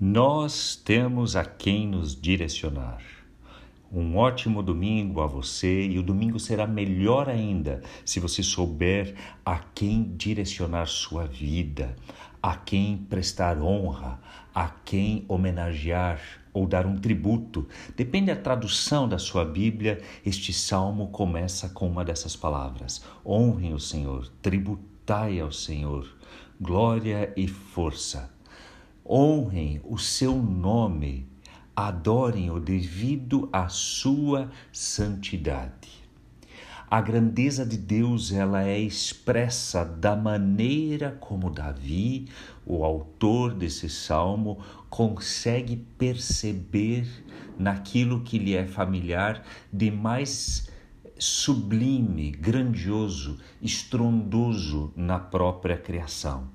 Nós temos a quem nos direcionar. Um ótimo domingo a você e o domingo será melhor ainda se você souber a quem direcionar sua vida, a quem prestar honra, a quem homenagear ou dar um tributo. Depende da tradução da sua Bíblia, este salmo começa com uma dessas palavras: Honrem o Senhor, tributai ao Senhor, glória e força honrem o seu nome, adorem-o devido à sua santidade. A grandeza de Deus ela é expressa da maneira como Davi, o autor desse salmo, consegue perceber naquilo que lhe é familiar de mais sublime, grandioso, estrondoso na própria criação.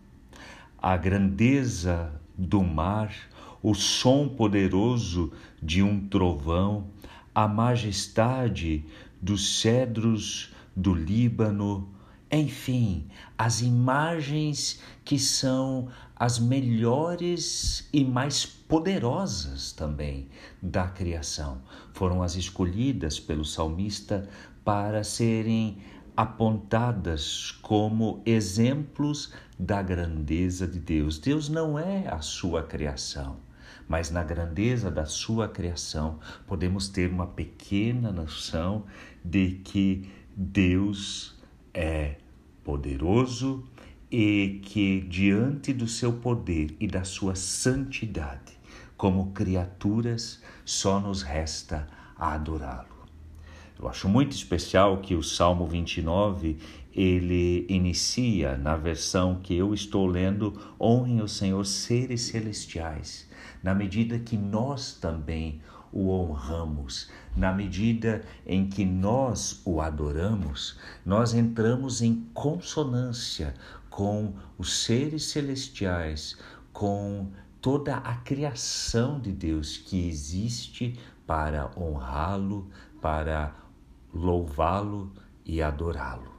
A grandeza do mar, o som poderoso de um trovão, a majestade dos cedros do Líbano, enfim, as imagens que são as melhores e mais poderosas também da criação. Foram as escolhidas pelo salmista para serem apontadas como exemplos da grandeza de Deus. Deus não é a sua criação, mas na grandeza da sua criação podemos ter uma pequena noção de que Deus é poderoso e que diante do seu poder e da sua santidade, como criaturas, só nos resta adorá-lo. Eu acho muito especial que o Salmo 29 ele inicia na versão que eu estou lendo, honrem o Senhor seres celestiais, na medida que nós também o honramos, na medida em que nós o adoramos, nós entramos em consonância com os seres celestiais, com toda a criação de Deus que existe para honrá-lo, para louvá-lo e adorá-lo.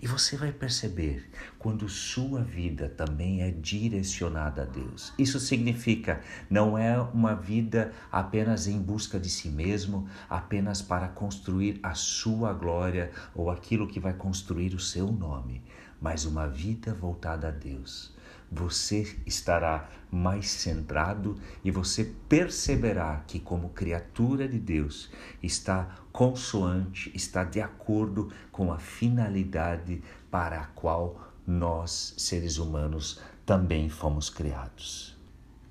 E você vai perceber quando sua vida também é direcionada a Deus. Isso significa não é uma vida apenas em busca de si mesmo, apenas para construir a sua glória ou aquilo que vai construir o seu nome, mas uma vida voltada a Deus você estará mais centrado e você perceberá que, como criatura de Deus, está consoante, está de acordo com a finalidade para a qual nós, seres humanos, também fomos criados.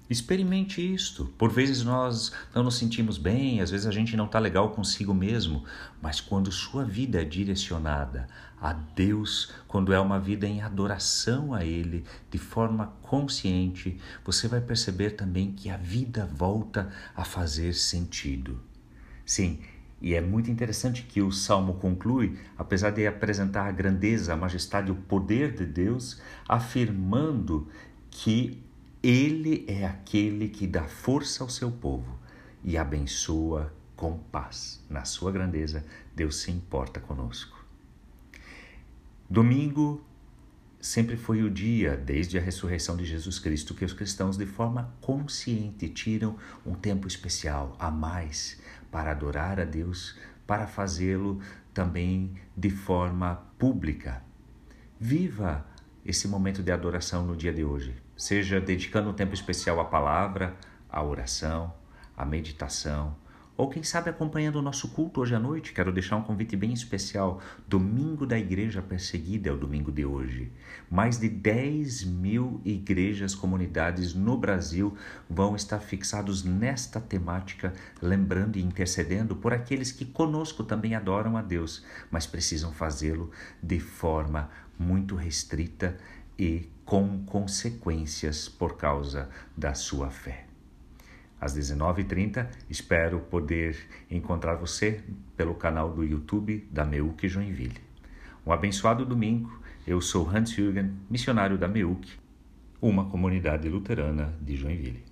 Experimente isto. Por vezes nós não nos sentimos bem, às vezes a gente não está legal consigo mesmo, mas quando sua vida é direcionada a Deus, quando é uma vida em adoração a Ele, de forma consciente, você vai perceber também que a vida volta a fazer sentido. Sim, e é muito interessante que o salmo conclui, apesar de apresentar a grandeza, a majestade, o poder de Deus, afirmando que ele é aquele que dá força ao seu povo e abençoa com paz. Na sua grandeza, Deus se importa conosco. Domingo sempre foi o dia, desde a ressurreição de Jesus Cristo, que os cristãos, de forma consciente, tiram um tempo especial a mais para adorar a Deus, para fazê-lo também de forma pública. Viva esse momento de adoração no dia de hoje seja dedicando um tempo especial à palavra, à oração, à meditação, ou quem sabe acompanhando o nosso culto hoje à noite. Quero deixar um convite bem especial. Domingo da Igreja Perseguida é o domingo de hoje. Mais de 10 mil igrejas, comunidades no Brasil vão estar fixados nesta temática, lembrando e intercedendo por aqueles que conosco também adoram a Deus, mas precisam fazê-lo de forma muito restrita e com consequências por causa da sua fé. Às 19h30, espero poder encontrar você pelo canal do YouTube da Meuc Joinville. Um abençoado domingo. Eu sou Hans Jürgen, missionário da Meuc, uma comunidade luterana de Joinville.